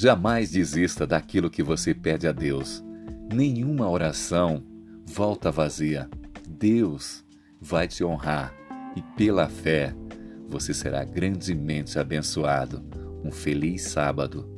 Jamais desista daquilo que você pede a Deus. Nenhuma oração volta vazia. Deus vai te honrar e pela fé você será grandemente abençoado. Um feliz sábado